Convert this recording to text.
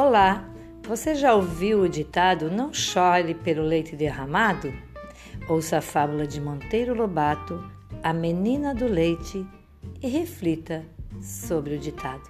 Olá, você já ouviu o ditado Não chore pelo leite derramado? Ouça a fábula de Monteiro Lobato, A Menina do Leite, e reflita sobre o ditado.